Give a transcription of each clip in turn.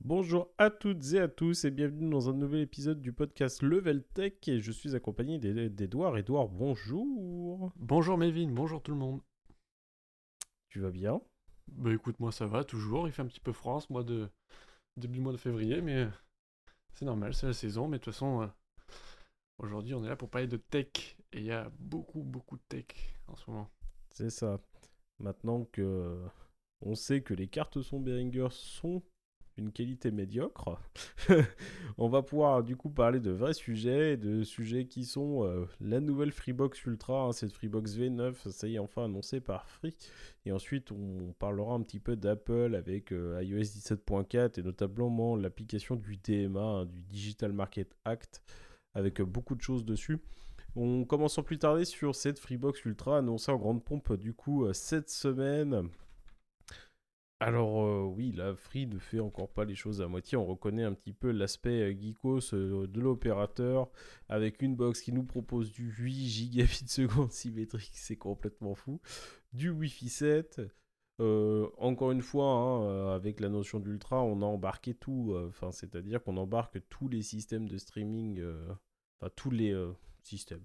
Bonjour à toutes et à tous et bienvenue dans un nouvel épisode du podcast Level Tech et je suis accompagné d'Edouard. Edouard, bonjour. Bonjour Mévin, bonjour tout le monde. Tu vas bien? Bah écoute, moi ça va toujours, il fait un petit peu froid ce mois de début mois de février mais c'est normal, c'est la saison mais de toute façon euh, aujourd'hui on est là pour parler de tech et il y a beaucoup beaucoup de tech en ce moment. C'est ça. Maintenant que on sait que les cartes son Behringer sont une qualité médiocre. on va pouvoir du coup parler de vrais sujets, de sujets qui sont euh, la nouvelle Freebox Ultra, hein, cette Freebox V9, ça y est enfin annoncé par Free. Et ensuite on parlera un petit peu d'Apple avec euh, iOS 17.4 et notamment l'application du DMA, hein, du Digital Market Act, avec euh, beaucoup de choses dessus. On commence sans plus tarder sur cette Freebox Ultra annoncée en grande pompe du coup cette semaine alors euh, oui, la Free ne fait encore pas les choses à moitié. On reconnaît un petit peu l'aspect euh, geekos euh, de l'opérateur avec une box qui nous propose du 8 gigabits seconde symétrique, c'est complètement fou. Du Wi-Fi 7. encore une fois, hein, avec la notion d'ultra, on a embarqué tout. Enfin, c'est-à-dire qu'on embarque tous les systèmes de streaming, enfin tous les systèmes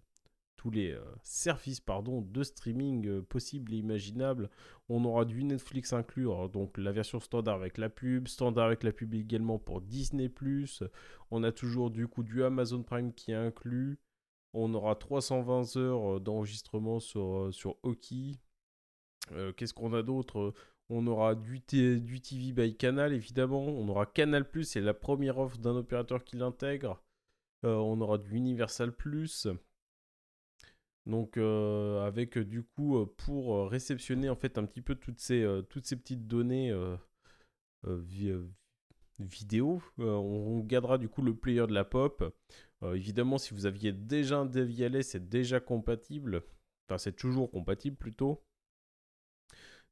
tous les euh, services pardon, de streaming euh, possibles et imaginables. On aura du Netflix inclus, donc la version standard avec la pub, standard avec la pub également pour Disney ⁇ On a toujours du coup du Amazon Prime qui est inclus. On aura 320 heures euh, d'enregistrement sur, sur. Qu'est-ce qu'on a d'autre? On aura du, du TV by Canal, évidemment. On aura Canal+, c'est la première offre d'un opérateur qui l'intègre. on aura du Universal+. Donc euh, avec euh, du coup euh, pour réceptionner en fait un petit peu toutes ces, petites données vidéo, on, gardera du coup le player de la pop. évidemment si vous aviez déjà un DVLS c'est déjà compatible. Enfin c'est toujours compatible plutôt.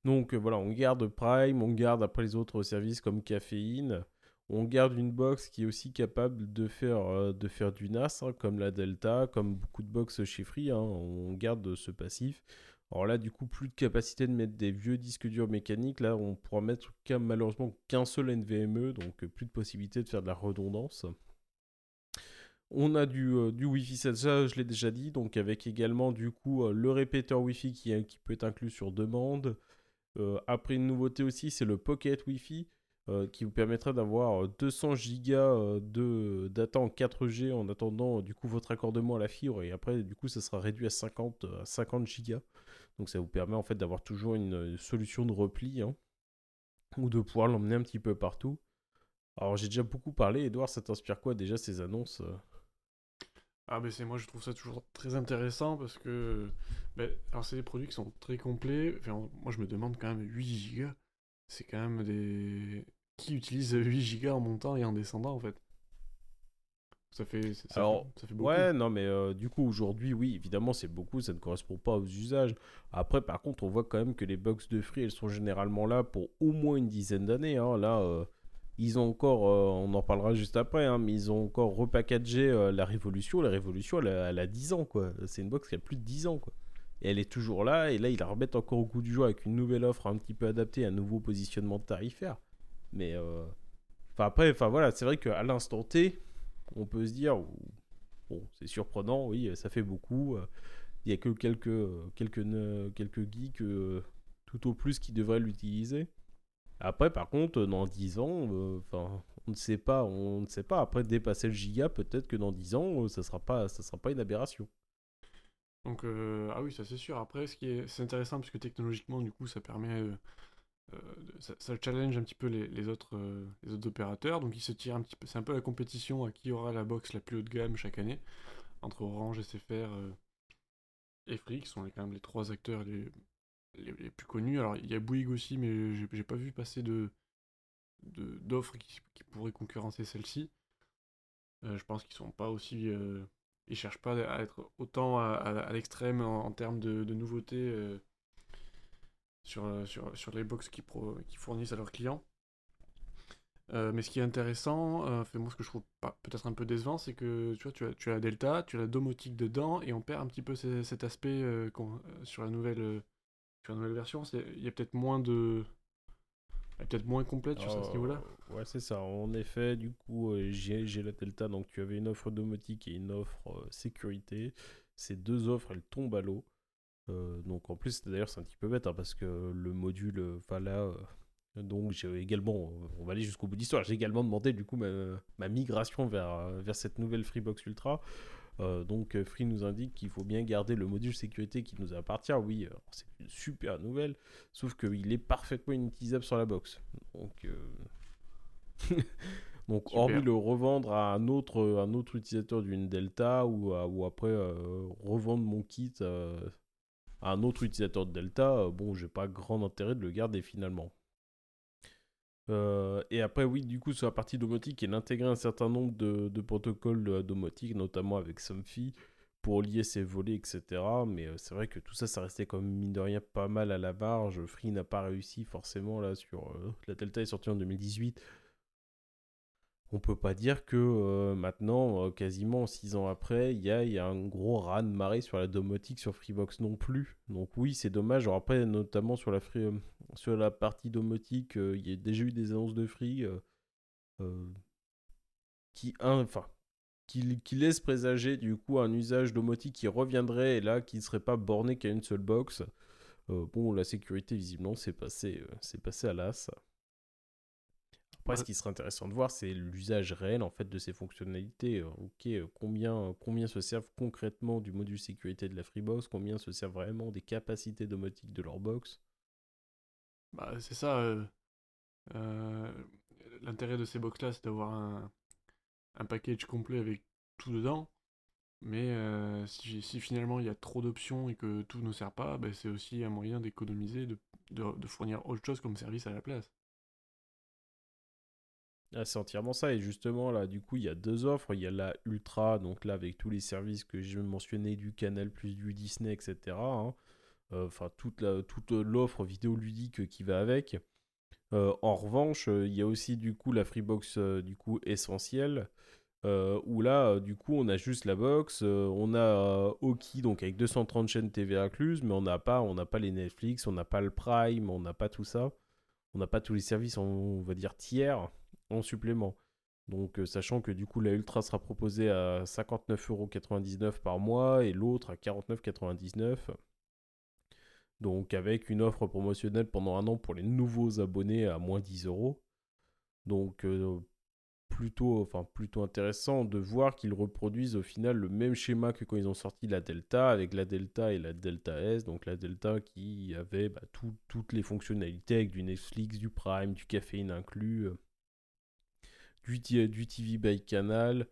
Donc voilà, on garde Prime, on garde après les autres services comme Caféine on garde une box qui est aussi capable de faire, euh, de faire du NAS, hein, comme la Delta, comme beaucoup de box chez Free, hein, on garde ce passif. Alors là, du coup, plus de capacité de mettre des vieux disques durs mécaniques. Là, on pourra mettre malheureusement qu'un seul NVMe, donc euh, plus de possibilité de faire de la redondance. On a du, euh, Wi-Fi 7, ça je l'ai déjà dit, donc avec également du coup le répéteur Wi-Fi qui, peut être inclus sur demande. après une nouveauté aussi, c'est le Pocket Wi-Fi. Euh, qui vous permettra d'avoir 200 Go euh, de data en 4G en attendant du coup votre accordement à la fibre et après du coup ça sera réduit à 50 à 50 Go. Donc ça vous permet en fait d'avoir toujours une, solution de repli hein, ou de pouvoir l'emmener un petit peu partout. Alors j'ai déjà beaucoup parlé, Edouard, ça t'inspire quoi déjà ces annonces euh? Ah ben c'est moi je trouve ça toujours très intéressant parce que ben, alors c'est des produits qui sont très complets. moi je me demande quand même 8 Go, c'est quand même des qui utilise 8 Go en montant et en descendant en fait. Ça fait, ça, Alors, fait, beaucoup. Ouais, non, mais euh, du coup, aujourd'hui, oui, évidemment, c'est beaucoup, ça ne correspond pas aux usages. Après, par contre, on voit quand même que les box de free, elles sont généralement là pour au moins une dizaine d'années. Hein. Là, euh, ils ont encore, euh, on en parlera juste après, hein, mais ils ont encore repackagé la Révolution. La Révolution, elle a, elle a 10 ans, quoi. C'est une box qui a plus de 10 ans, quoi. Et elle est toujours là, et là, ils la remettent encore au goût du jour avec une nouvelle offre un petit peu adaptée, un nouveau positionnement tarifaire. Mais euh, après, voilà, c'est vrai qu'à l'instant T, on peut se dire, bon, c'est surprenant, oui, ça fait beaucoup. Euh, il y a que quelques quelques quelques geeks euh, tout au plus qui devraient l'utiliser. Après, par contre, dans 10 ans, on ne sait pas, on ne sait pas. Après dépasser le giga, peut-être que dans 10 ans, ça sera sera pas une aberration. Donc, ah oui, ça c'est sûr. Après, ce qui est, c'est intéressant parce que technologiquement, du coup, ça permet euh, ça, challenge un petit peu les, autres, euh, les autres opérateurs. Donc il se tire un petit peu. C'est un peu la compétition à qui aura la box la plus haut de gamme chaque année entre Orange, SFR euh, et Free, qui sont quand même les trois acteurs les, plus connus. Alors il y a Bouygues aussi, mais j'ai pas vu passer de d'offres qui, pourraient concurrencer celle-ci. je pense qu'ils sont pas aussi. ils cherchent pas à être autant à, l'extrême en, termes de, nouveautés euh, sur, sur les box qui, qui fournissent à leurs clients. Euh, mais ce qui est intéressant, euh, fait moi ce que je trouve peut-être un peu décevant, c'est que tu vois, tu as, tu as la Delta, tu as la domotique dedans, et on perd un petit peu cet aspect sur, la nouvelle, sur la nouvelle version. Il y a peut-être moins de, peut-être moins complète sur ce niveau-là. Euh, ouais, c'est ça. En effet, du coup, euh, j'ai la Delta. Donc, tu avais une offre domotique et une offre euh, sécurité. Ces deux offres, elles tombent à l'eau. Donc, en plus, d'ailleurs, c'est un petit peu bête hein, parce que le module, enfin là, donc j'ai également, on va aller jusqu'au bout d'histoire, j'ai également demandé du coup ma, ma, migration vers, vers cette nouvelle Freebox Ultra. Euh, donc euh, Free nous indique qu'il faut bien garder le module sécurité qui nous appartient. Oui, c'est une super nouvelle, sauf qu'il est parfaitement inutilisable sur la box. Donc, euh, donc hormis le revendre à un autre, un autre utilisateur d'une Delta ou, ou après revendre mon kit un autre utilisateur de Delta, bon, j'ai pas grand intérêt de le garder finalement. Euh, et après, oui, du coup, sur la partie domotique, il intégrait un certain nombre de, protocoles domotiques, notamment avec Somfy, pour lier ses volets, etc. Mais euh, c'est vrai que tout ça, ça restait comme mine de rien pas mal à la marge. Free n'a pas réussi forcément là sur. Euh, la Delta est sortie en 2018 on peut pas dire que euh, maintenant, euh, quasiment six ans après, il y a, un gros raz de marée sur la domotique sur Freebox non plus. Donc oui, c'est dommage. après, notamment sur la, free, euh, sur la partie domotique, il y a déjà eu des annonces de Free qui, enfin, qui, présager du coup un usage domotique qui reviendrait et là qui ne serait pas borné qu'à une seule box. bon, la sécurité, visiblement, c'est passé, c'est passé à l'as. Après, ce qui serait intéressant de voir, c'est l'usage réel en fait de ces fonctionnalités. Euh, ok, euh, combien, combien se servent concrètement du module sécurité de la Freebox? Combien se servent vraiment des capacités domotiques de leur box? Bah, C'est ça. Euh, l'intérêt de ces box-là, c'est d'avoir un, un, package complet avec tout dedans. Mais si, si, finalement il y a trop d'options et que tout ne sert pas, bah, c'est aussi un moyen d'économiser, de, de fournir autre chose comme service à la place. Ah, c'est entièrement ça. Et justement, là, du coup, il y a deux offres. Il y a la Ultra, donc là, avec tous les services que j'ai mentionné du Canal, plus du Disney, etc. Hein. Euh, enfin, toute, toute l'offre vidéoludique qui va avec. Euh, en revanche, il y a aussi, du coup, la Freebox, euh, du coup, essentielle. où là, du coup, on a juste la box, on a Oki, donc avec 230 chaînes TV incluses, mais on n'a pas, on n'a pas les Netflix, on n'a pas le Prime, on n'a pas tout ça. On n'a pas tous les services, on va dire, tiers en supplément. Donc, euh, sachant que du coup, la Ultra sera proposée à 59,99€ par mois et l'autre à 49,99€. Donc, avec une offre promotionnelle pendant un an pour les nouveaux abonnés à moins 10 euros. Donc, euh, plutôt, enfin, plutôt intéressant de voir qu'ils reproduisent au final le même schéma que quand ils ont sorti la Delta, avec la Delta et la Delta S. Donc, la Delta qui avait bah, toutes les fonctionnalités avec du Netflix, du Prime, du caféine inclus. Euh, du, TV by Canal.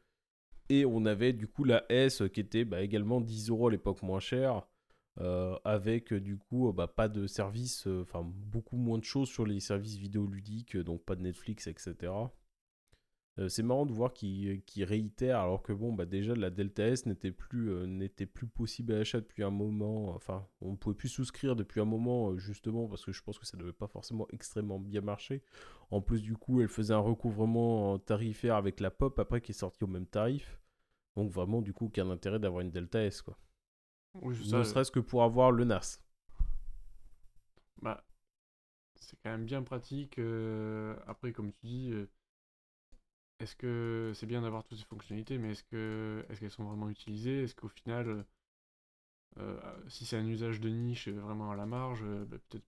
Et on avait du coup la S qui était bah, également 10 euros à l'époque moins cher. Euh, avec du coup bah, pas de service, euh, enfin beaucoup moins de choses sur les services vidéoludiques, donc pas de Netflix, etc. Euh, c'est marrant de voir qu'il réitère alors que bon bah déjà la Delta S n'était plus euh, n'était plus possible à achat depuis un moment. Enfin on ne pouvait plus souscrire depuis un moment euh, justement parce que je pense que ça ne devait pas forcément extrêmement bien marcher. En plus du coup elle faisait un recouvrement tarifaire avec la pop après qui est sorti au même tarif. Donc vraiment du coup aucun intérêt d'avoir une Delta S quoi. Ne serait-ce que pour avoir le NAS bah c'est quand même bien pratique après comme tu dis est-ce que c'est bien d'avoir toutes ces fonctionnalités, mais est-ce que est-ce qu'elles sont vraiment utilisées? Est-ce qu'au final, euh, euh, si c'est un usage de niche vraiment à la marge, euh, bah, peut-être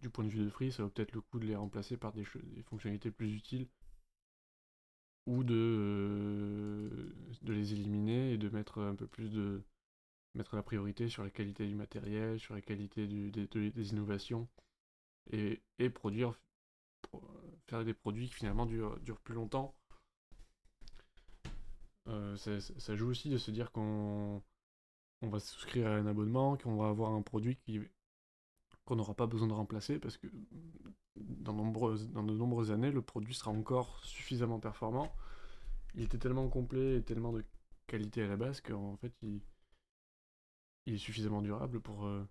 du point de vue de Free, ça vaut peut-être le coup de les remplacer par des, fonctionnalités plus utiles ou de, de les éliminer et de mettre un peu plus de mettre la priorité sur la qualité du matériel, sur la qualité des, innovations et, et produire faire des produits qui finalement durent, plus longtemps. Euh, ça, joue aussi de se dire qu'on on va souscrire à un abonnement, qu'on va avoir un produit qu'on n'aura pas besoin de remplacer parce que dans, nombreuses, dans de nombreuses années, le produit sera encore suffisamment performant. Il était tellement complet et tellement de qualité à la base qu'en fait, il, il est suffisamment durable pour, euh,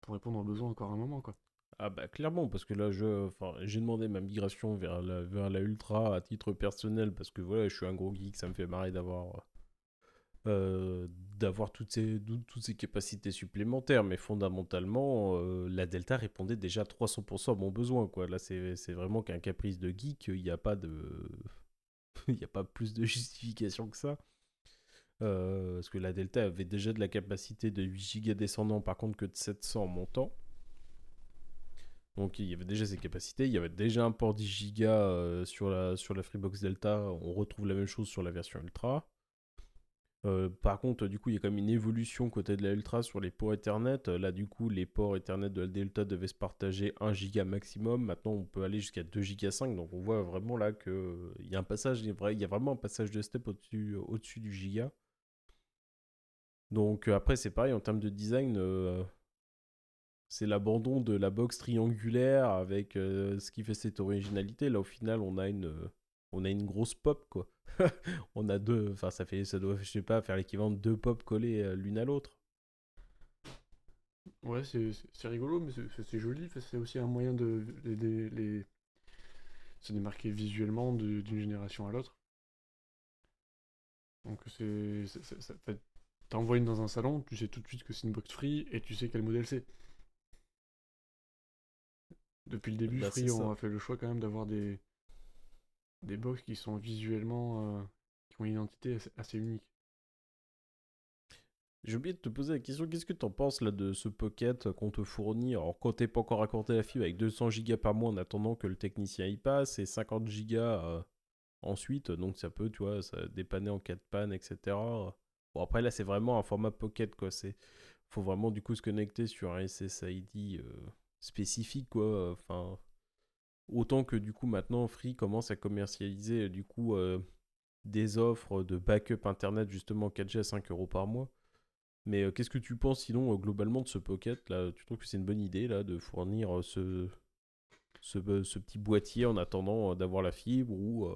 pour répondre aux besoins encore un moment. Quoi. Ah bah clairement, parce que là, je, j'ai demandé ma migration vers la, vers Ultra à titre personnel, parce que voilà, je suis un gros geek, ça me fait marrer d'avoir euh, toutes ces, toutes ces capacités supplémentaires. Mais fondamentalement, euh, la Delta répondait déjà à 300% à mon besoin. Quoi. Là, c'est vraiment qu'un caprice de geek. Il n'y a pas de... Il n'y a pas plus de justification que ça. Euh, parce que la Delta avait déjà de la capacité de 8 Go descendant, par contre que de 700 montant. Donc il y avait déjà ces capacités, il y avait déjà un port 10 Go euh, sur, la, sur la Freebox Delta, on retrouve la même chose sur la version Ultra. Euh, par contre, du coup, il y a quand même une évolution côté de la Ultra sur les ports Ethernet. Là, du coup, les ports Ethernet de la Delta devaient se partager 1 Go maximum. Maintenant, on peut aller jusqu'à 2 Go 5. Donc, on voit vraiment là qu'il y a un passage, il y a vraiment un passage de step au-dessus au du Giga. Donc, après, c'est pareil en termes de design. Euh, c'est l'abandon de la box triangulaire avec euh, ce qui fait cette originalité. Là, au final, on a une, on a une grosse pop, quoi. on a deux, enfin, ça fait, ça doit, je sais pas, faire l'équivalent de deux pop collées euh, l'une à l'autre. Ouais, c'est rigolo, mais c'est joli. C'est aussi un moyen de les, se démarquer visuellement d'une génération à l'autre. Donc c'est t'envoies une dans un salon, tu sais tout de suite que c'est une box free et tu sais quel modèle c'est. Depuis le début, bah, Free, on a fait le choix quand même d'avoir des, des box qui sont visuellement. Euh, qui ont une identité assez, unique. J'ai oublié de te poser la question, qu'est-ce que tu en penses là de ce pocket qu'on te fournit? Alors quand t'es pas encore accordé la fibre avec 200 Go par mois en attendant que le technicien y passe et 50 Go euh, ensuite, donc ça peut, tu vois, ça dépanner en cas de panne, etc. Bon après là c'est vraiment un format pocket quoi, c'est faut vraiment du coup se connecter sur un SSID euh, spécifique quoi, enfin autant que du coup maintenant Free commence à commercialiser euh, du coup euh, des offres de backup internet justement 4G à 5 euros par mois. Mais euh, qu'est-ce que tu penses sinon globalement de ce pocket là? Tu trouves que c'est une bonne idée là de fournir ce, ce, petit boîtier en attendant d'avoir la fibre ou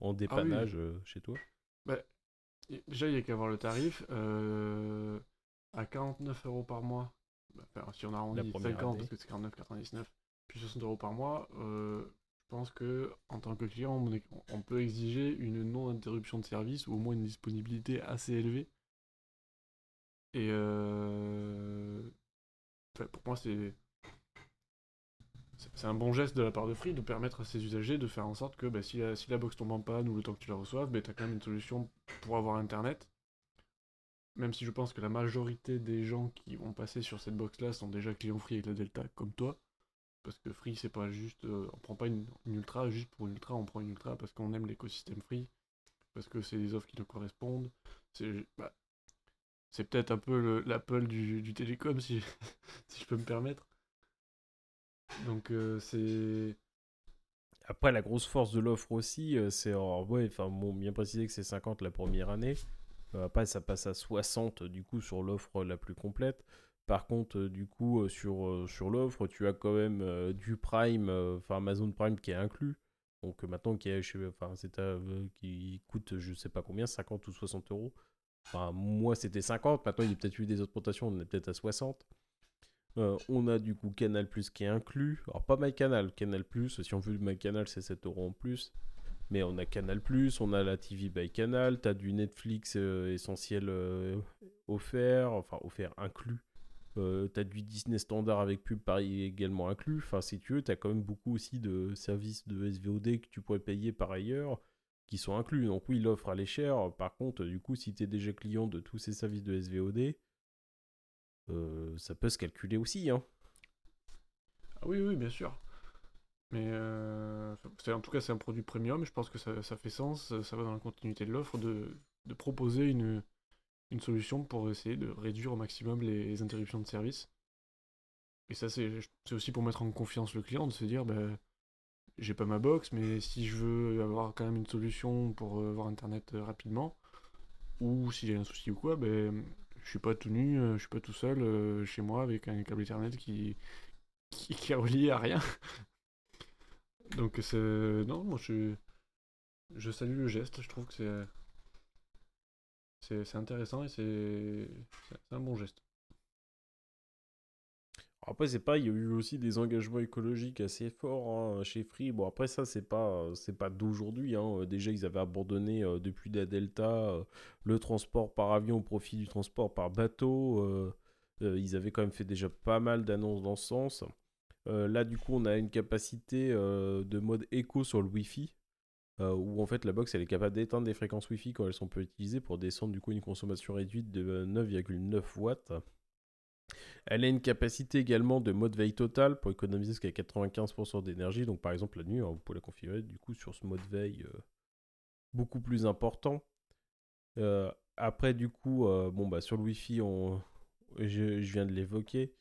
en ah dépannage chez toi? Bah, Déjà il n'y a qu'à voir le tarif. à 49 euros par mois, bah, si on arrondit 50 parce que c'est 49,99 puis 60 euros par mois, euh, je pense que en tant que client, on, peut exiger une non-interruption de service ou au moins une disponibilité assez élevée. Et euh, pour moi, c'est c'est un bon geste de la part de Free de permettre à ses usagers de faire en sorte que bah, si, la, si, la, box tombe en panne ou le temps que tu la reçoives, bah, tu as quand même une solution pour avoir Internet. Même si je pense que la majorité des gens qui vont passer sur cette box là sont déjà clients Free avec la Delta comme toi. Parce que Free, c'est pas juste. Euh, on prend pas une, ultra juste pour une ultra, on prend une ultra parce qu'on aime l'écosystème Free. Parce que c'est des offres qui nous correspondent. C'est bah, peut-être un peu l'Apple du, télécom, si, si je peux me permettre. Donc, euh, c'est. Après, la grosse force de l'offre aussi, euh, c'est. Ouais, enfin, bon, bien précisé que c'est 50 la première année. Après, ça passe à 60 du coup sur l'offre la plus complète. Par contre, euh, du coup, euh, sur, euh, sur l'offre, tu as quand même du Prime, enfin Amazon Prime qui est inclus. Donc maintenant, qui, est, enfin, qui coûte je sais pas combien, 50 ou 60 euros. Enfin, moi c'était 50, maintenant il y a peut-être eu des augmentations, on est peut-être à 60. on a du coup Canal Plus qui est inclus. Alors pas MyCanal, Canal Plus, si on veut MyCanal c'est 7 euros en plus. Mais on a Canal on a la TV by Canal, tu as du Netflix essentiel offert, enfin offert inclus euh, t'as du Disney standard avec pub pareil également inclus. Enfin, si tu veux, t'as quand même beaucoup aussi de services de SVOD que tu pourrais payer par ailleurs qui sont inclus. Donc oui, l'offre elle est chère. Par contre, du coup, si tu es déjà client de tous ces services de SVOD, euh, ça peut se calculer aussi. Hein. Ah oui, oui, bien sûr. Mais euh, en tout cas, c'est un produit premium. Je pense que ça, fait sens. Ça va dans la continuité de l'offre de, de proposer une, une solution pour essayer de réduire au maximum les, interruptions de service. Et ça, c'est aussi pour mettre en confiance le client, de se dire, bah, j'ai pas ma box, mais si je veux avoir quand même une solution pour euh, avoir Internet euh, rapidement, ou y a un souci ou quoi, ben, je suis pas tout nu, euh, je suis pas tout seul chez moi avec un câble Ethernet qui, qui, qui est relié à rien. Donc c'est... Non, moi je... Je salue le geste, je trouve que c'est c'est intéressant et c'est un bon geste. Après, c'est pas, il y a eu aussi des engagements écologiques assez forts hein, chez Free. Bon, après, ça, c'est pas, d'aujourd'hui. Hein. Déjà, ils avaient abandonné euh, depuis la Delta euh, le transport par avion au profit du transport par bateau. Euh, ils avaient quand même fait déjà pas mal d'annonces dans ce sens. Là, du coup, on a une capacité de mode éco sur le Wi-Fi. où en fait la box elle est capable d'éteindre des fréquences Wi-Fi quand elles sont peu utilisées pour descendre du coup une consommation réduite de 9,9 watts. Elle a une capacité également de mode veille total pour économiser jusqu'à 95% d'énergie. Donc par exemple la nuit, hein, vous pouvez la configurer du coup sur ce mode veille euh, beaucoup plus important. Euh, après du coup, euh, bon bah sur le Wi-Fi, je, viens de l'évoquer.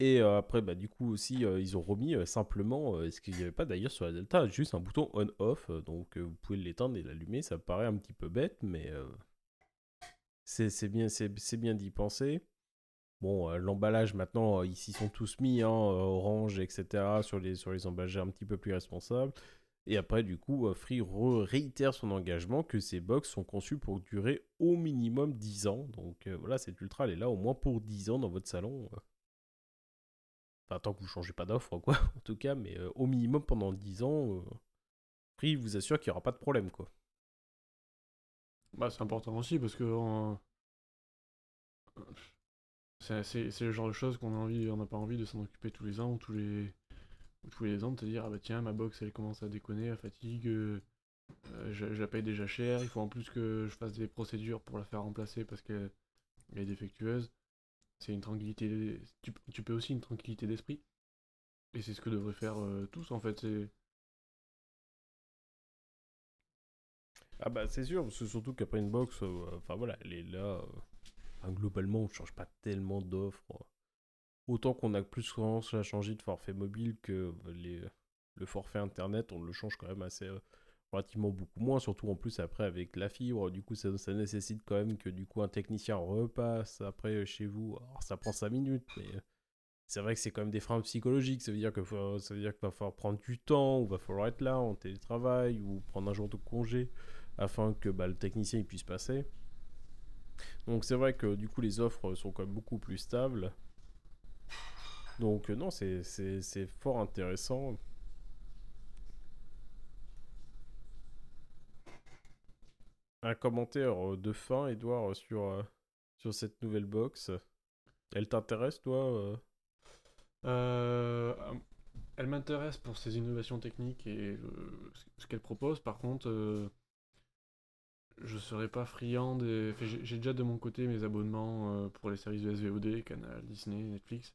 Et après, bah, du coup aussi, ils ont remis simplement, ce qu'il n'y avait pas d'ailleurs sur la Delta, juste un bouton on-off. donc vous pouvez l'éteindre et l'allumer. Ça paraît un petit peu bête, mais c'est bien, d'y penser. Bon, euh, l'emballage maintenant, euh, ils s'y sont tous mis, hein, euh, orange, etc., sur les, sur les emballages un petit peu plus responsables. Et après, du coup, Free réitère son engagement que ces box sont conçus pour durer au minimum 10 ans. Donc voilà, cette Ultra, elle est là au moins pour 10 ans dans votre salon. Enfin, tant que vous changez pas d'offre, quoi, en tout cas, mais au minimum pendant 10 ans, Free vous assure qu'il n'y aura pas de problème, quoi. Bah, c'est important aussi parce que c'est le genre de choses qu'on a envie, on n'a pas envie de s'en occuper tous les ans ou tous les, tous les ans, de te dire, ah bah tiens, ma box elle commence à déconner, elle fatigue, euh, euh, je, la paye déjà cher, il faut en plus que je fasse des procédures pour la faire remplacer parce qu'elle est défectueuse. C'est une tranquillité, tu, tu, peux aussi une tranquillité d'esprit. Et c'est ce que devraient faire euh, tous en fait. Ah bah c'est sûr, parce que surtout qu'après une box, enfin voilà, elle est là globalement, on ne change pas tellement d'offres. Autant qu'on a plus souvent à changer de forfait mobile que les, le forfait internet, on le change quand même assez euh, relativement beaucoup moins, surtout en plus après avec la fibre. Du coup, ça, nécessite quand même que du coup un technicien repasse après euh, chez vous. Alors ça prend 5 minutes, mais euh, c'est vrai que c'est quand même des freins psychologiques. Ça veut dire que ça veut dire qu'il va falloir prendre du temps, ou va falloir être là en télétravail, ou prendre un jour de congé afin que bah, le technicien puisse passer. Donc c'est vrai que du coup les offres sont quand même beaucoup plus stables. Donc euh, non, c'est fort intéressant. Un commentaire de fin, Edouard, sur, euh, sur cette nouvelle box. Elle t'intéresse, toi euh, Elle m'intéresse pour ses innovations techniques et ce qu'elle propose. Par contre, je serais pas friand des. j'ai déjà de mon côté mes abonnements euh, pour les services de SVOD, Canal, Disney, Netflix.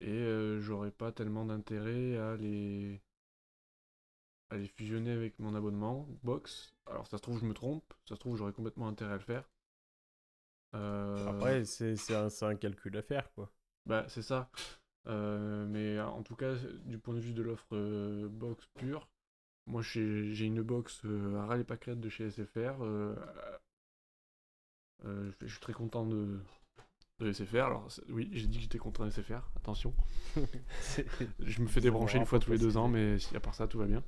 Et euh, j'aurais pas tellement d'intérêt à les... à les fusionner avec mon abonnement box. Alors ça se trouve je me trompe, ça se trouve j'aurais complètement intérêt à le faire. Euh, Après c'est un, un, calcul à faire quoi. Bah c'est ça. mais en tout cas du point de vue de l'offre box pure, moi, j'ai une box euh, à râler pâquerette de chez SFR. Euh, euh, je suis très content de, de SFR. Alors, oui, j'ai dit que j'étais content de SFR, attention. je me fais débrancher une fois tous les deux ans, mais à part ça, tout va bien.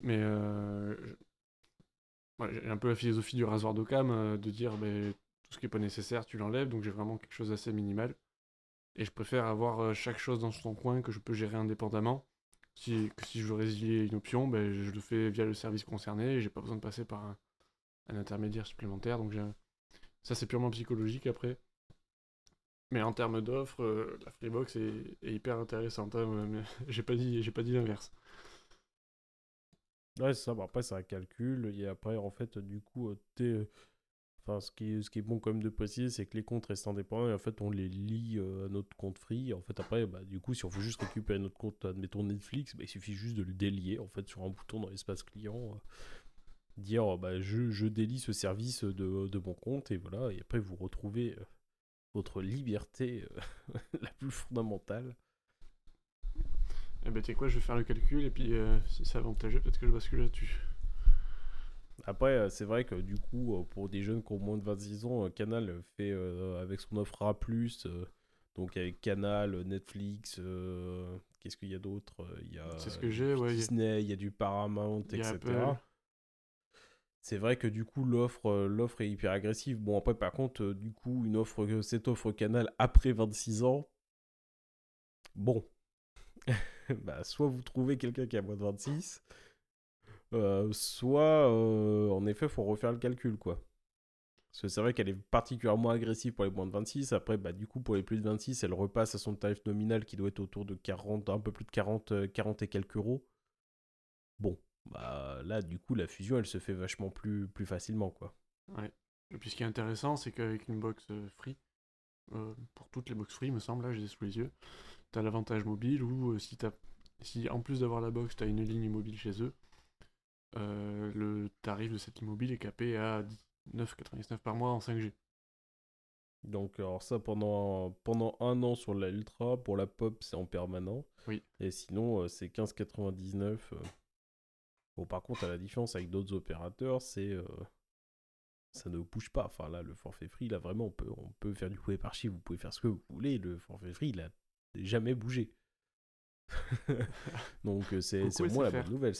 Mais j'ai un peu la philosophie du rasoir d'Occam de dire tout ce qui n'est pas nécessaire, tu l'enlèves. Donc, j'ai vraiment quelque chose d'assez minimal. Et je préfère avoir chaque chose dans son coin que je peux gérer indépendamment si, que si je veux résilier une option, ben, je le fais via le service concerné et j'ai pas besoin de passer par un, intermédiaire supplémentaire. Donc ça c'est purement psychologique après. Mais en termes d'offres, euh, la Freebox est, hyper intéressante. Hein, j'ai pas dit, pas dit l'inverse. Ouais, ça. après, c'est un calcul. Et après, en fait, du coup, euh, t'es ce qui, est, ce qui est bon quand même de préciser, c'est que les comptes restent indépendants et en fait, on les lie euh, à notre compte free. En fait, après, bah, du coup, si on veut juste récupérer notre compte, admettons Netflix, bah, il suffit juste de le délier en fait sur un bouton dans l'espace client. Euh, dire, bah, je, je, délie ce service de, de, mon compte et voilà. Et après, vous retrouvez euh, votre liberté la plus fondamentale. Eh ben, tu sais quoi, je vais faire le calcul et puis si c'est avantageux, peut-être que je bascule là-dessus. Après, euh, c'est vrai que du coup, euh, pour des jeunes qui ont moins de 26 ans, euh, Canal fait avec son offre A, donc avec Canal, Netflix, qu'est-ce qu'il y a d'autre Il y a ce que j'ai, Disney, il y a du Paramount, etc. c'est vrai que du coup l'offre l'offre est hyper agressive. Bon après par contre du coup une offre cette offre Canal après 26 ans, bon, bah soit vous trouvez quelqu'un qui a moins de 26, soit en effet faut refaire le calcul quoi. Parce que c'est vrai qu'elle est particulièrement agressive pour les moins de 26. Après, bah, du coup, pour les plus de 26, elle repasse à son tarif nominal qui doit être autour de 40, un peu plus de 40, 40 et quelques euros. Bon, bah, là, du coup, la fusion, elle se fait vachement plus, plus facilement, quoi. Ouais. Et puis ce qui est intéressant, c'est qu'avec une box euh, free, euh, pour toutes les box free, me semble, là, j'ai sous les yeux, tu as l'avantage mobile ou euh, si, as, si en plus d'avoir la box, tu as une ligne mobile chez eux, le tarif de cette ligne mobile est capé à 9,99 par mois en 5G. Donc, alors ça, pendant, pendant un an sur la Ultra, pour la Pop, c'est en permanent. Oui. Et sinon, euh, c'est 15,99. Euh. Bon, par contre, à la différence avec d'autres opérateurs, c'est. Euh, ça ne bouge pas. Enfin, là, le forfait free, là, vraiment, on peut, on peut faire du par chiffre, vous pouvez faire ce que vous voulez. Le forfait free, il a jamais bougé. Donc, c'est au moins la bonne nouvelle.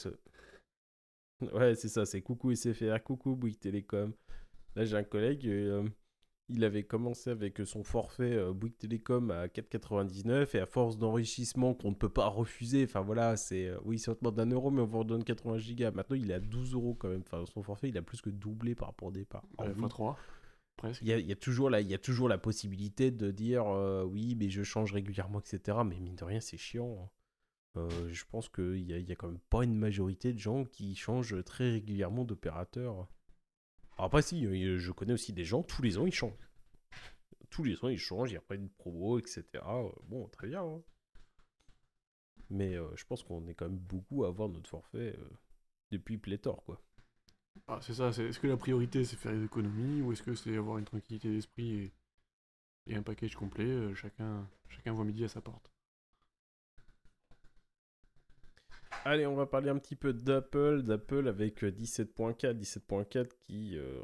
Ouais, c'est ça, c'est coucou SFR, coucou Bouygues Télécom. Là, j'ai un collègue, euh, il avait commencé avec son forfait euh, Bouygues Télécom à 4,99 et à force d'enrichissement qu'on ne peut pas refuser, enfin voilà, c'est euh, oui, c'est augmente d'un euro, mais on vous redonne 80 gigas. Maintenant, il est à 12 euros quand même. Enfin, son forfait, il a plus que doublé par rapport au départ. Ouais, fois 3. Il, y a, toujours la, possibilité de dire oui, mais je change régulièrement, etc. Mais mine de rien, c'est chiant. Hein. je pense qu'il y a, y a quand même pas une majorité de gens qui changent très régulièrement d'opérateur après, si, euh, je connais aussi des gens, tous les ans, ils changent. Tous les ans, ils changent, il y a pas une promo, etc. Euh, bon, très bien. Hein. Mais euh, je pense qu'on est quand même beaucoup à avoir notre forfait depuis pléthore, quoi. Ah, c'est ça, est-ce que la priorité c'est faire des économies ou est-ce que c'est avoir une tranquillité d'esprit et, un package complet chacun, chacun voit midi à sa porte? Allez, on va parler un petit peu d'Apple, d'Apple avec 17.4, euh, 17.4 qui euh,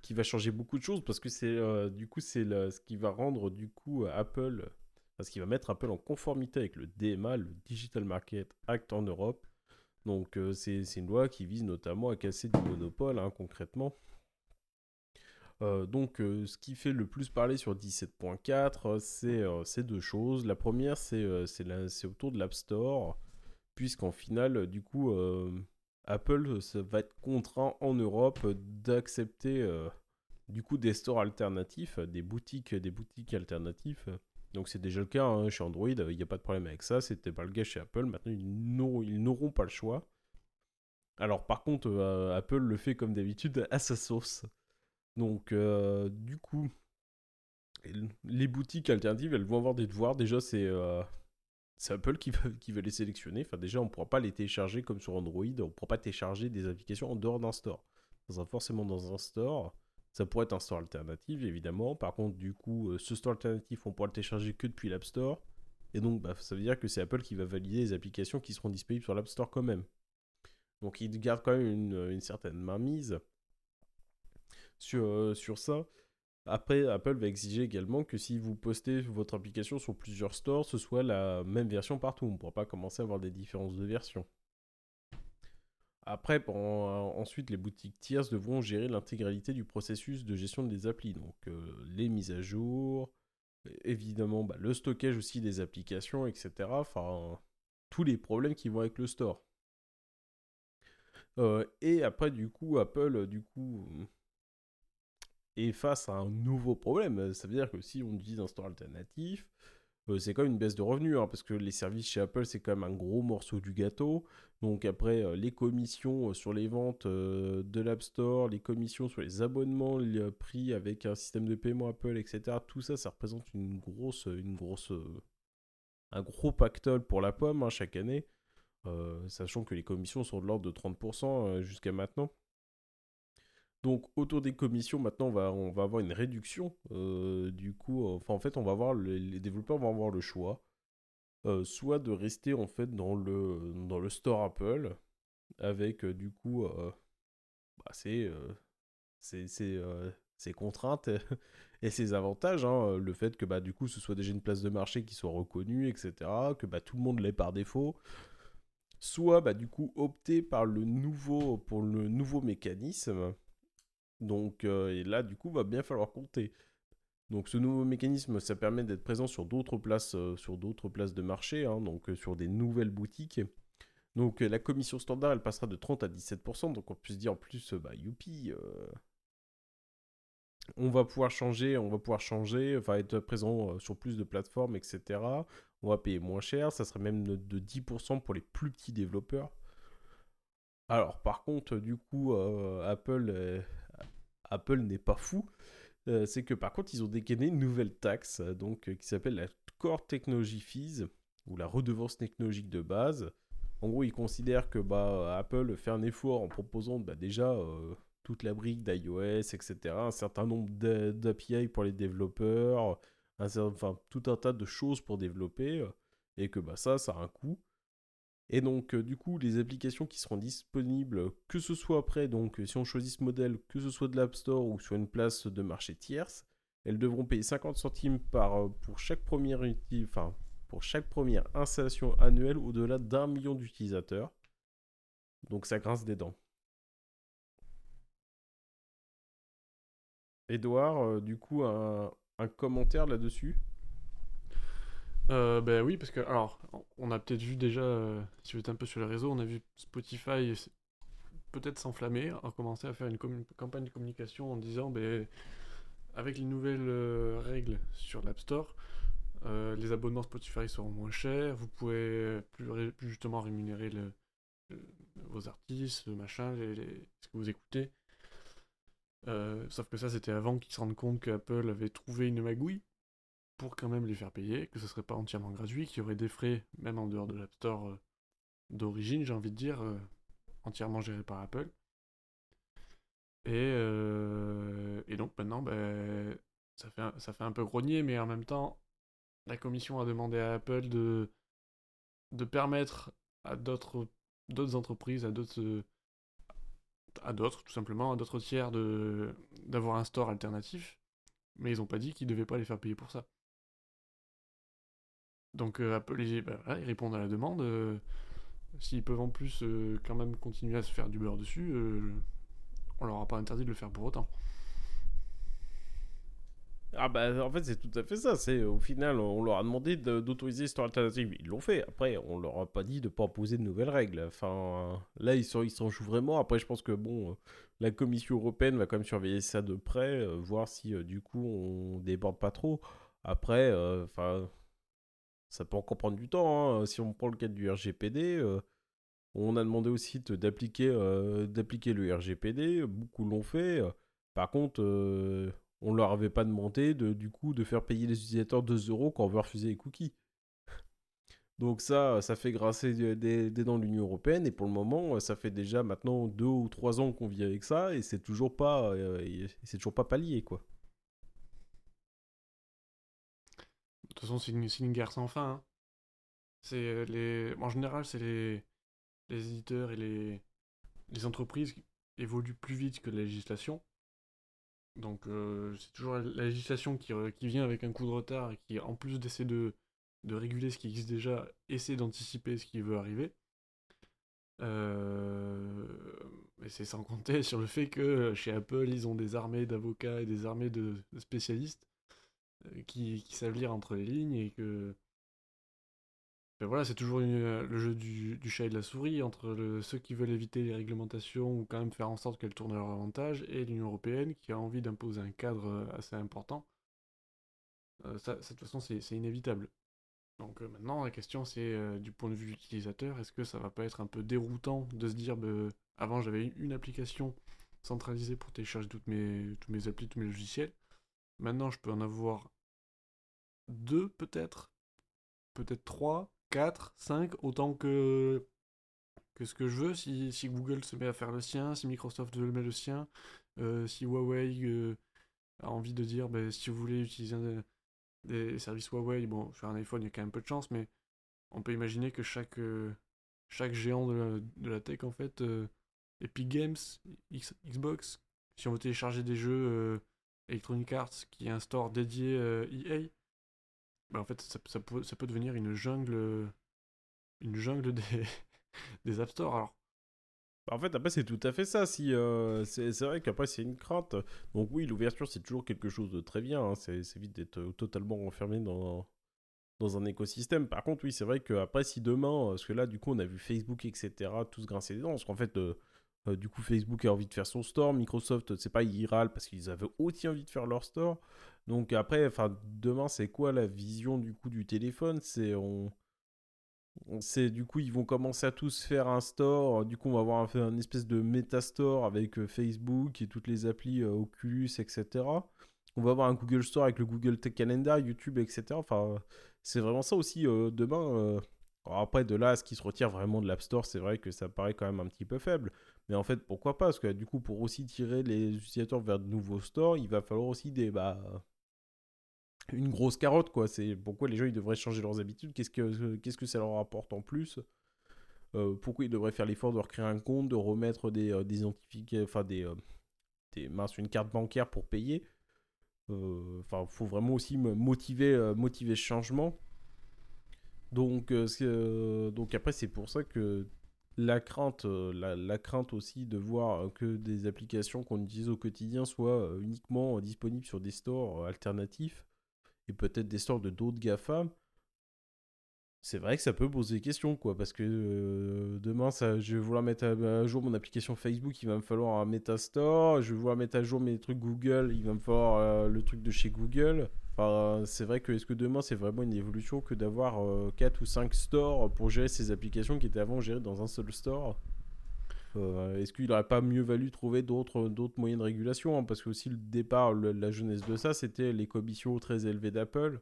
qui va changer beaucoup de choses parce que c'est euh, du coup c'est ce qui va rendre du coup Apple, parce qu'il va mettre Apple en conformité avec le DMA, le Digital Market Act en Europe. Donc c'est une loi qui vise notamment à casser du monopole hein, concrètement. donc, ce qui fait le plus parler sur 17.4, c'est deux choses. La première, c'est autour de l'App Store puisqu'en finale, du coup, euh, Apple va être contraint en Europe d'accepter euh, du coup des stores alternatifs, des boutiques, des boutiques alternatives. Donc c'est déjà le cas hein, chez Android, il n'y a pas de problème avec ça, c'était pas le cas chez Apple, maintenant ils n'auront pas le choix. Alors par contre, euh, Apple le fait comme d'habitude à sa sauce. Donc du coup, les boutiques alternatives, elles vont avoir des devoirs. Déjà, c'est Apple qui veut les sélectionner. Enfin, déjà, on ne pourra pas les télécharger comme sur Android. On ne pourra pas télécharger des applications en dehors d'un store. Ça sera forcément dans un store. Ça pourrait être un store alternatif, évidemment. Par contre, du coup, euh, ce store alternatif, on pourra le télécharger que depuis l'App Store. Et donc, bah, ça veut dire que c'est Apple qui va valider les applications qui seront disponibles sur l'App Store quand même. Donc, il garde quand même une, une certaine mainmise sur, euh, sur ça. Après, Apple va exiger également que si vous postez votre application sur plusieurs stores, ce soit la même version partout. On ne pourra pas commencer à avoir des différences de version. Après, ensuite, les boutiques tierces devront gérer l'intégralité du processus de gestion des applis. Donc, euh, les mises à jour, évidemment, bah, le stockage aussi des applications, etc. Enfin, tous les problèmes qui vont avec le store. Euh, et après, du coup, Apple, du coup, et face à un nouveau problème. Euh, ça veut dire que si on utilise un store alternatif, euh, c'est quand même une baisse de revenus, hein, parce que les services chez Apple, c'est quand même un gros morceau du gâteau. Donc après, euh, les commissions sur les ventes de l'App Store, les commissions sur les abonnements les prix avec un système de paiement Apple, etc. Tout ça, ça représente une grosse, une grosse, un gros pactole pour la pomme hein, chaque année. sachant que les commissions sont de l'ordre de 30% jusqu'à maintenant. Donc autour des commissions, maintenant on va, avoir une réduction. Euh, du coup, enfin en fait, on va avoir les développeurs vont avoir le choix, euh, soit de rester en fait dans le dans le store Apple avec euh, du coup, bah, c'est ses contraintes et ses avantages. Hein. le fait que bah du coup ce soit déjà une place de marché qui soit reconnue, etc. Que bah tout le monde l'ait par défaut soit bah, du coup opter par le nouveau, pour le nouveau mécanisme. Donc, et là, du coup, va bien falloir compter. Donc ce nouveau mécanisme, ça permet d'être présent sur d'autres places, sur d'autres places de marché, hein, donc sur des nouvelles boutiques. Donc la commission standard, elle passera de 30 à 17%, donc on peut se dire en plus, bah youpi, on va pouvoir changer, on va pouvoir changer, enfin être présent euh, sur plus de plateformes, etc. On va payer moins cher, ça serait même de 10% pour les plus petits développeurs. Alors par contre, du coup, euh, Apple, euh, Apple n'est pas fou. c'est que par contre, ils ont dégainé une nouvelle taxe, donc qui s'appelle la Core Technology Fees ou la redevance technologique de base. En gros, ils considèrent que bah, Apple fait un effort en proposant bah, déjà toute la brique d'iOS, etc. Un certain nombre d'API pour les développeurs, un enfin tout un tas de choses pour développer, euh, et que bah, ça, ça a un coût. Et donc, euh, du coup, les applications qui seront disponibles, que ce soit après, donc si on choisit ce modèle, que ce soit de l'App Store ou sur une place de marché tierce, elles devront payer 50 centimes par, euh, pour, chaque première, pour chaque première installation annuelle au-delà d'un million d'utilisateurs. Donc ça grince des dents. Edouard, euh, du coup, un, commentaire là-dessus? Euh, ben oui, parce que, alors, on a peut-être vu déjà, euh, si vous êtes un peu sur les réseaux, on a vu Spotify peut-être s'enflammer, a commencé à faire une campagne de communication en disant, ben, avec les nouvelles règles sur l'App Store, les abonnements Spotify seront moins chers, vous pouvez plus, justement rémunérer vos artistes, le machin, ce que vous écoutez. Euh, sauf que ça, c'était avant qu'ils se rendent compte qu'Apple avait trouvé une magouille pour quand même les faire payer, que ce serait pas entièrement gratuit, qu'il y aurait des frais, même en dehors de l'App Store euh, d'origine, j'ai envie de dire, euh, entièrement géré par Apple. Et, et donc maintenant, ben, ça, fait un, ça fait un peu grogner, mais en même temps, la commission a demandé à Apple de, permettre à d'autres entreprises, à d'autres à d'autres, tout simplement, à d'autres tiers d'avoir un store alternatif, mais ils n'ont pas dit qu'ils ne devaient pas les faire payer pour ça. Donc euh, Apple, bah, ils, répondent à la demande. Euh, s'ils peuvent en plus euh, quand même continuer à se faire du beurre dessus, on leur a pas interdit de le faire pour autant. Ah bah en fait c'est tout à fait ça. C'est au final on leur a demandé d'autoriser Store Alternative. Ils l'ont fait. Après on leur a pas dit de pas imposer de nouvelles règles. Enfin là ils s'en ils jouent vraiment. Après je pense que bon la Commission européenne va quand même surveiller ça de près, euh, voir si euh, du coup on déborde pas trop. Après euh, enfin ça peut encore prendre du temps. Hein. Si on prend le cas du RGPD. on a demandé aussi d'appliquer d'appliquer le RGPD, beaucoup l'ont fait. Par contre, on leur avait pas demandé de, du coup de faire payer les utilisateurs 2 euros quand on veut refuser les cookies. Donc ça, ça fait grasser des, des dents l'Union Européenne et pour le moment, ça fait déjà maintenant 2 ou 3 ans qu'on vit avec ça et c'est toujours pas, euh, c'est toujours pas pallié quoi. Toute façon, c'est une, guerre sans fin. Hein. C'est euh, les, en général, c'est les, les éditeurs et les, les entreprises qui évoluent plus vite que la législation. Donc euh, c'est toujours la législation qui, qui, vient avec un coup de retard et qui, en plus d'essayer de, de, réguler ce qui existe déjà, essaie d'anticiper ce qui veut arriver. Euh, et c'est sans compter sur le fait que chez Apple, ils ont des armées d'avocats et des armées de, spécialistes euh, qui, qui, savent lire entre les lignes et que ben voilà, c'est toujours euh, le jeu du, chat et de la souris entre ceux qui veulent éviter les réglementations ou quand même faire en sorte qu'elles tournent à leur avantage et l'Union européenne qui a envie d'imposer un cadre euh, assez important. Euh, ça, de toute façon, c'est inévitable. Donc maintenant, la question c'est du point de vue utilisateur, est-ce que ça va pas être un peu déroutant de se dire, bah, avant j'avais une application centralisée pour télécharger toutes mes, tous mes applis, tous mes logiciels. Maintenant, je peux en avoir deux peut-être, peut-être trois, 4, 5, autant que, que ce que je veux. Si, si, Google se met à faire le sien, si Microsoft veut le mettre le sien, euh, si Huawei euh, a envie de dire, ben, si vous voulez utiliser des services Huawei, bon, sur un iPhone, il y a quand même peu de chance, mais on peut imaginer que chaque, euh, chaque géant de la, tech, en fait, Epic Games, Xbox, si on veut télécharger des jeux Electronic Arts, qui est un store dédié EA, e bah, en fait, ça, peut, devenir une jungle, une jungle des, des App Store. Alors, En fait, après, c'est tout à fait ça. Si, euh, c'est vrai qu'après, c'est une crainte. Donc, oui, l'ouverture, c'est toujours quelque chose de très bien. hein. C'est c'est vite d'être euh, totalement enfermé dans, dans un écosystème. Par contre, oui, c'est vrai qu'après, si demain, euh, parce que là, du coup, on a vu Facebook, etc., tous grincer des dents, parce qu'en fait, euh, euh, du coup, Facebook a envie de faire son store, Microsoft, c'est pas, ils râlent parce qu'ils avaient aussi envie de faire leur store. Donc, après, enfin, demain, c'est quoi la vision, du coup, du téléphone? C'est on. on- du coup ils vont commencer à tous faire un store. Du coup on va avoir un, espèce de méta store avec euh, Facebook et toutes les applis euh, Oculus, etc. On va avoir un Google Store avec le Google Tech Calendar, YouTube, etc. Enfin, c'est vraiment ça aussi euh, demain. euh. Après, de là à ce qui se retire vraiment de l'App Store, c'est vrai que ça paraît quand même un petit peu faible. Mais en fait, pourquoi pas? Parce que du coup, pour aussi tirer les utilisateurs vers de nouveaux stores, il va falloir aussi des, bah, une grosse carotte, quoi. C'est pourquoi les gens ils devraient changer leurs habitudes. Qu'est-ce que, qu'est-ce que ça leur apporte en plus? Euh, Pourquoi ils devraient faire l'effort de recréer un compte, de remettre des, euh, des enfin des, euh, des une carte bancaire pour payer? Euh, Enfin, faut vraiment aussi motiver, euh, motiver ce changement. Donc, donc après, c'est pour ça que la crainte, euh, la, crainte aussi de voir euh, que des applications qu'on utilise au quotidien soient euh, uniquement disponibles sur des stores alternatifs et peut-être des stores de d'autres GAFAM, c'est vrai que ça peut poser question, quoi, parce que euh, demain, je vais vouloir mettre à, jour mon application Facebook, il va me falloir un Metastore, je vais vouloir mettre à jour mes trucs Google, il va me falloir euh, le truc de chez Google. Enfin, c'est vrai que est-ce que demain, c'est vraiment une évolution que d'avoir 4 ou 5 stores pour gérer ces applications qui étaient avant gérées dans un seul store? Euh, Est-ce qu'il n'aurait pas mieux valu trouver d'autres moyens de régulation? Parce que aussi le départ, la jeunesse de ça, c'était les commissions très élevées d'Apple.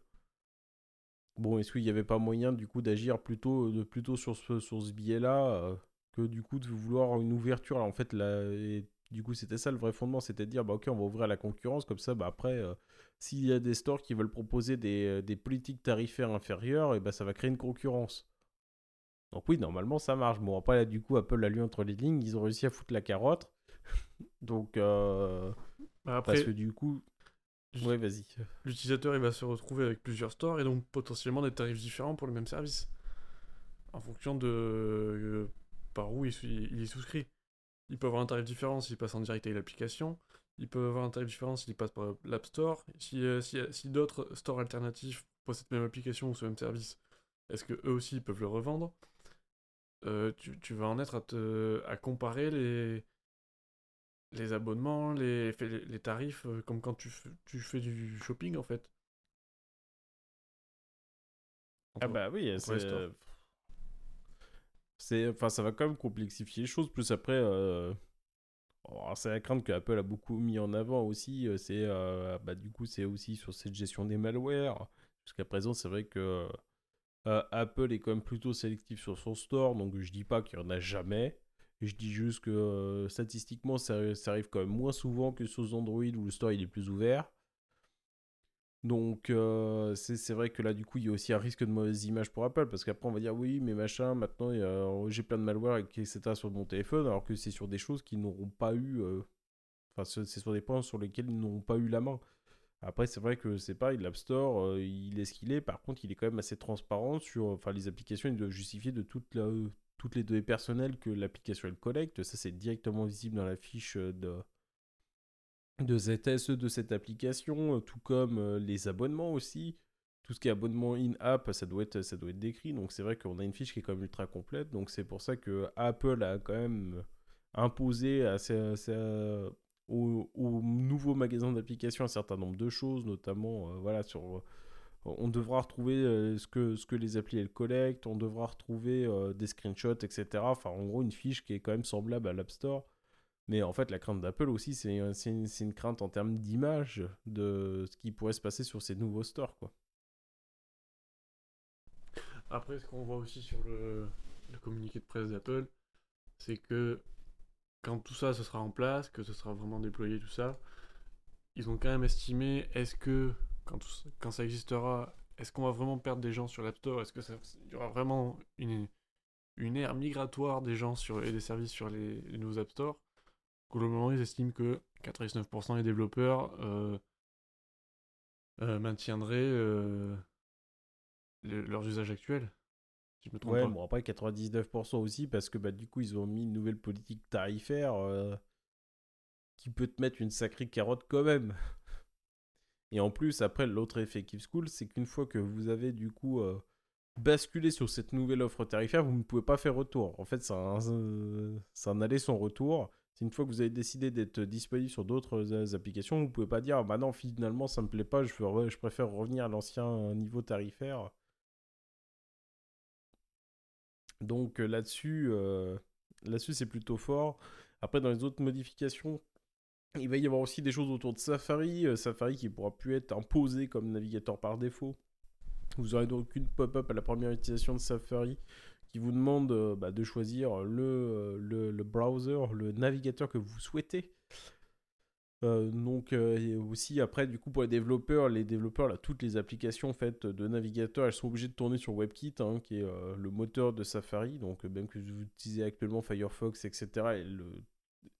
Bon, est-ce qu'il n'y avait pas moyen du coup d'agir plutôt, de, plutôt sur ce, sur ce biais-là euh, que du coup de vouloir une ouverture? Alors, En fait, là, et du coup, c'était ça le vrai fondement, c'était de dire bah ok, on va ouvrir à la concurrence, comme ça, bah après, euh, s'il y a des stores qui veulent proposer des, euh, des politiques tarifaires inférieures, et bah ça va créer une concurrence. Donc oui, normalement ça marche. Bon, après, là, du coup, Apple a lu entre les lignes, ils ont réussi à foutre la carotte. Donc, euh, bah, après, parce que du coup, ouais, vas-y. l'utilisateur il va se retrouver avec plusieurs stores et donc potentiellement des tarifs différents pour le même service. En fonction de euh, par où il, est souscrit. Il peut avoir un tarif différent s'il passe en direct avec l'application. Il peut avoir un tarif différent s'il passe par l'App Store. Si, euh, si, si d'autres stores alternatifs proposent cette même application ou ce même service, est-ce que eux aussi peuvent le revendre? Euh, tu, tu vas en être à, te, à comparer les, les abonnements, les, tarifs, euh, comme quand tu, fais du shopping en fait. Ah bah oui, c'est... Enfin, ça va quand même complexifier les choses. Plus après, euh, oh, c'est la crainte que Apple a beaucoup mis en avant aussi. euh, C'est, euh, bah, du coup, c'est aussi sur cette gestion des malwares. Jusqu'à présent, c'est vrai que euh, Apple est quand même plutôt sélectif sur son store. Donc, je dis pas qu'il y en a jamais. Je dis juste que euh, statistiquement, ça, arrive quand même moins souvent que sur Android où le store il est plus ouvert. Donc, euh, c'est vrai que là, du coup, il y a aussi un risque de mauvaise image pour Apple, parce qu'après, on va dire, oui, mais machin, maintenant, a- j'ai plein de malware, et etc. sur mon téléphone, alors que c'est sur des choses qui n'auront pas eu... euh, Enfin, c'est sur des points sur lesquels ils n'auront pas eu la main. Après, c'est vrai que c'est pareil, l'App Store, euh, il est ce qu'il est, par contre, il est quand même assez transparent sur... Enfin, les applications, ils doivent justifier de toute la- toutes les données personnelles que l'application, elle collecte. Ça, c'est directement visible dans la fiche euh, de de ZSE de cette application, euh, tout comme euh, les abonnements aussi. Tout ce qui est abonnement in-app, ça doit être, ça doit être décrit. Donc c'est vrai qu'on a une fiche qui est quand même ultra complète. Donc c'est pour ça que Apple a quand même imposé à ses- aux, aux nouveaux magasins d'applications un certain nombre de choses, notamment voilà sur on devra retrouver euh, ce, que, les applis elles collectent, on devra retrouver euh, des screenshots, etc. Enfin, en gros, une fiche qui est quand même semblable à l'App Store. Mais en fait, la crainte d'Apple aussi, c'est euh, une, une crainte en termes d'image de ce qui pourrait se passer sur ces nouveaux stores. Après, ce qu'on voit aussi sur le, le communiqué de presse d'Apple, c'est que quand tout ça ce sera en place, que ce sera vraiment déployé, tout ça, ils ont quand même estimé est-ce que quand, tout ça- quand ça existera, est-ce qu'on va vraiment perdre des gens sur l'App Store? Est-ce que ça- il y aura vraiment une, une ère migratoire des gens sur, et des services sur les, les nouveaux App Store? Globalement, ils estiment que 99% des développeurs euh, euh, maintiendraient euh, le- leurs usages actuels. Si je me trompe Ouais, pas. bon après 99% aussi parce que bah du coup ils ont mis une nouvelle politique tarifaire qui peut te mettre une sacrée carotte quand même. Et en plus après l'autre effet Keep School c'est qu'une fois que vous avez du coup euh, basculé sur cette nouvelle offre tarifaire vous ne pouvez pas faire retour. En fait c'est un, un aller sans retour. Une fois que vous avez décidé d'être disponible sur d'autres euh, applications vous pouvez pas dire ah, bah non finalement ça me plaît pas je, préfère revenir à l'ancien niveau tarifaire. Donc euh, là-dessus, euh, là-dessus c'est plutôt fort. Après, dans les autres modifications, il va y avoir aussi des choses autour de Safari. euh, Safari qui pourra plus être imposé comme navigateur par défaut. Vous aurez donc une pop-up à la première utilisation de Safari qui vous demande euh, bah, de choisir le, euh, le, browser, le navigateur que vous souhaitez. Donc et aussi après du coup pour les développeurs, les développeurs là toutes les applications en fait de navigateur elles sont obligées de tourner sur WebKit hein, qui est le moteur de Safari donc même que vous utilisez actuellement Firefox etc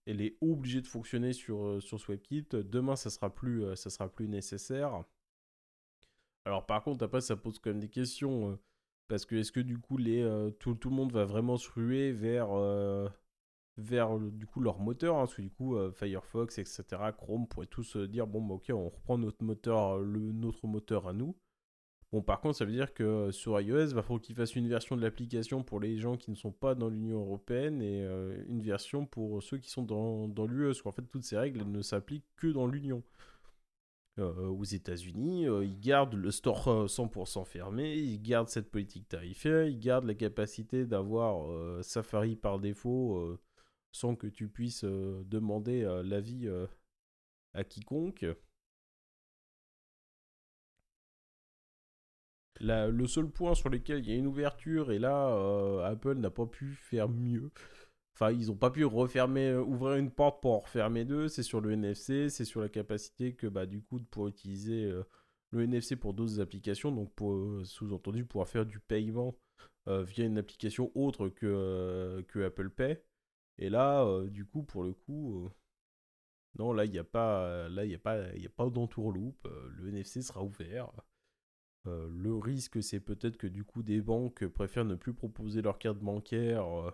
elle est obligée de fonctionner sur, euh, sur WebKit demain ça sera plus euh, sera plus nécessaire alors par contre après ça pose quand même des questions euh, parce que est-ce que du coup les tout, tout le monde va vraiment se ruer vers du coup leur moteur, hein, parce que du coup Firefox, etc., Chrome pourraient tous dire bon bah ok on reprend notre moteur, le, notre moteur à nous. Bon par contre ça veut dire que euh, sur iOS il va falloir qu'ils fassent une version de l'application pour les gens qui ne sont pas dans l'Union Européenne et euh, une version pour ceux qui sont dans, dans l'UE, parce qu'en fait toutes ces règles ne s'appliquent que dans l'Union. Euh, aux États-Unis, ils gardent le store euh, 100% fermé, ils gardent cette politique tarifaire, ils gardent la capacité d'avoir Safari par défaut sans que tu puisses demander l'avis à quiconque. Le seul point sur lequel il y a une ouverture, et là, euh, Apple n'a pas pu faire mieux. Enfin, ils n'ont pas pu refermer, euh, ouvrir une porte pour en refermer deux. C'est sur le NFC, c'est sur la capacité que, bah, du coup, pour utiliser euh, le NFC pour d'autres applications, donc sous-entendu, pouvoir faire du paiement via une application autre que, Apple Pay. Et là, du coup, pour le coup, non, là, il n'y a pas, là, il a pas, pas le NFC sera ouvert. Euh, le risque, c'est peut-être que du coup, des banques préfèrent ne plus proposer leur carte bancaire euh,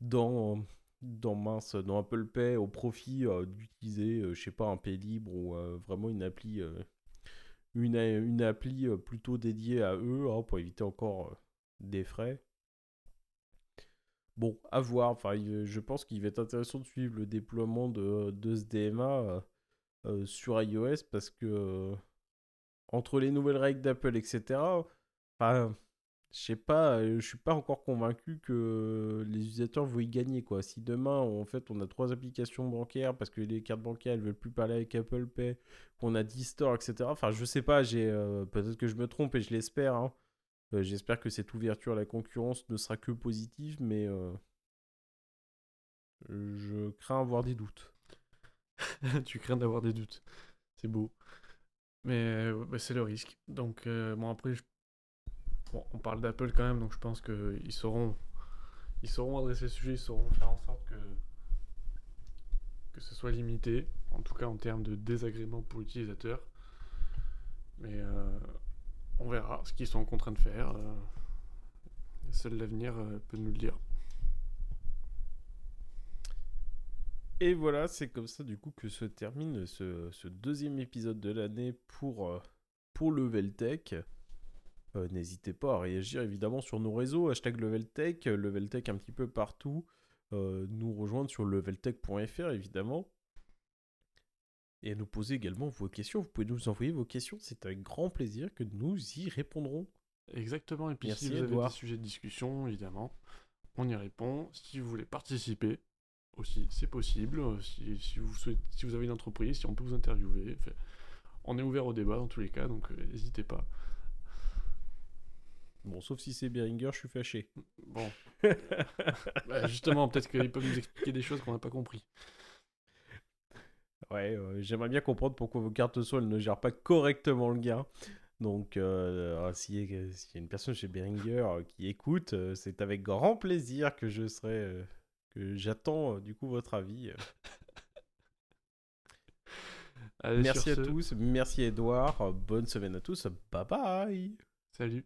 dans, dans, Apple Pay au profit euh, d'utiliser, je sais pas, un Pay libre ou vraiment une appli, une, appli plutôt dédiée à eux hein, pour éviter encore des frais. Bon, à voir. Je pense qu'il va être intéressant de suivre le déploiement de, de ce DMA sur iOS parce que entre les nouvelles règles d'Apple, etc. Enfin, je sais pas, euh, je suis pas encore convaincu que les utilisateurs vont y gagner quoi. Si demain, en fait, on a trois applications bancaires parce que les cartes bancaires elles veulent plus parler avec Apple Pay, qu'on a 10 stores, etc. Enfin, je sais pas, j'ai euh, peut-être que je me trompe et je l'espère. hein. Euh, J'espère que cette ouverture à la concurrence ne sera que positive, mais je crains avoir des doutes. tu crains d'avoir des doutes. C'est beau. Mais euh, bah, c'est le risque. Donc, euh, bon, après, je- bon, on parle d'Apple quand même, donc je pense qu'ils sauront... Ils sauront adresser le sujet, ils sauront faire en sorte que... que ce soit limité, en tout cas en termes de désagrément pour l'utilisateur. Mais euh, on verra ce qu'ils sont en train de faire. euh, Seul l'avenir peut nous le dire. Et voilà, c'est comme ça du coup que se termine ce, ce deuxième épisode de l'année pour, euh, pour Leveltech. Euh, N'hésitez pas à réagir évidemment sur nos réseaux, hashtag Leveltech, Leveltech un petit peu partout. Euh, nous rejoindre sur leveltech.fr évidemment. Et à nous poser également vos questions. Vous pouvez nous envoyer vos questions, c'est avec grand plaisir que nous y répondrons. Exactement, et puis Merci, si vous avez des sujets de discussion, évidemment, on y répond. Si vous voulez participer, aussi, c'est possible. Euh, Si, si vous souhaitez, si vous avez une entreprise, si on peut vous interviewer. Fait- on est ouvert au débat dans tous les cas, donc euh, n'hésitez pas. Bon, sauf si c'est Behringer, je suis fâché. Bon, Bah, justement, peut-être qu'ils peuvent nous expliquer des choses qu'on n'a pas compris. Ouais, euh, j'aimerais bien comprendre pourquoi vos cartes elles ne gèrent pas correctement le gain. Donc, euh, s'il y, a- s'il y a une personne chez Behringer euh, qui écoute, c'est avec grand plaisir que je serai, que j'attends euh, du coup votre avis. euh. Allez, merci à ce, tous, merci Edouard, euh, bonne semaine à tous, bye bye. Salut.